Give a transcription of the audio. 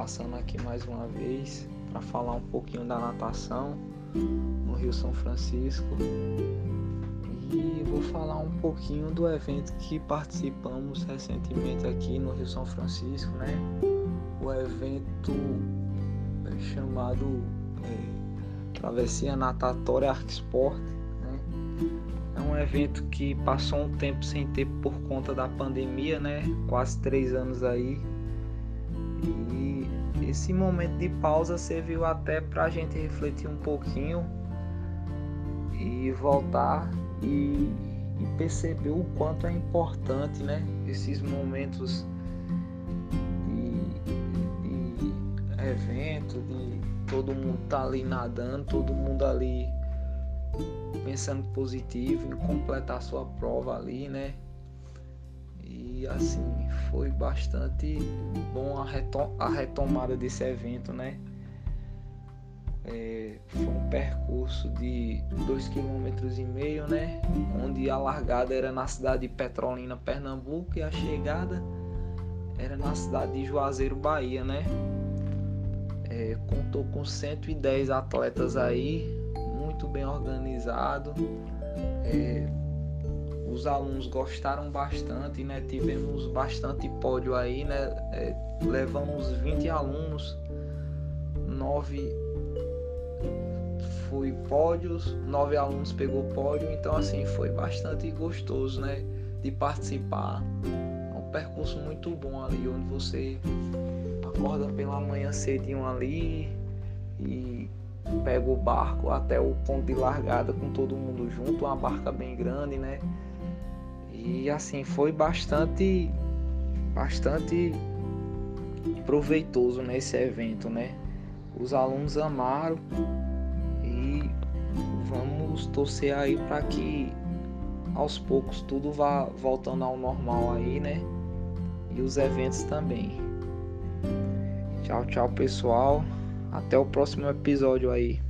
passando aqui mais uma vez para falar um pouquinho da natação no Rio São Francisco. E vou falar um pouquinho do evento que participamos recentemente aqui no Rio São Francisco, né? O evento é chamado é, Travessia Natatória Arquisport, né? É um evento que passou um tempo sem ter por conta da pandemia, né? Quase três anos aí. E esse momento de pausa serviu até para a gente refletir um pouquinho e voltar e, e, perceber o quanto é importante, né? Esses momentos de, de, evento, de todo mundo tá ali nadando, todo mundo ali pensando positivo em completar sua prova ali, né? E assim, foi bastante bom a, retom a retomada desse evento, né? É, foi um percurso de 2,5 km, meio, né? Onde a largada era na cidade de Petrolina, Pernambuco, e a chegada era na cidade de Juazeiro, Bahia, né? É, contou com 110 atletas aí, muito bem organizado. É, os alunos gostaram bastante, né? Tivemos bastante pódio aí, né? É, levamos 20 alunos, 9 foi pódios, 9 alunos pegou pódio, então assim foi bastante gostoso, né? De participar. É um percurso muito bom ali, onde você acorda pela manhã cedinho ali e pega o barco até o ponto de largada com todo mundo junto, uma barca bem grande, né? E assim, foi bastante bastante proveitoso nesse evento, né? Os alunos amaram e vamos torcer aí para que aos poucos tudo vá voltando ao normal aí, né? E os eventos também. Tchau, tchau, pessoal. Até o próximo episódio aí.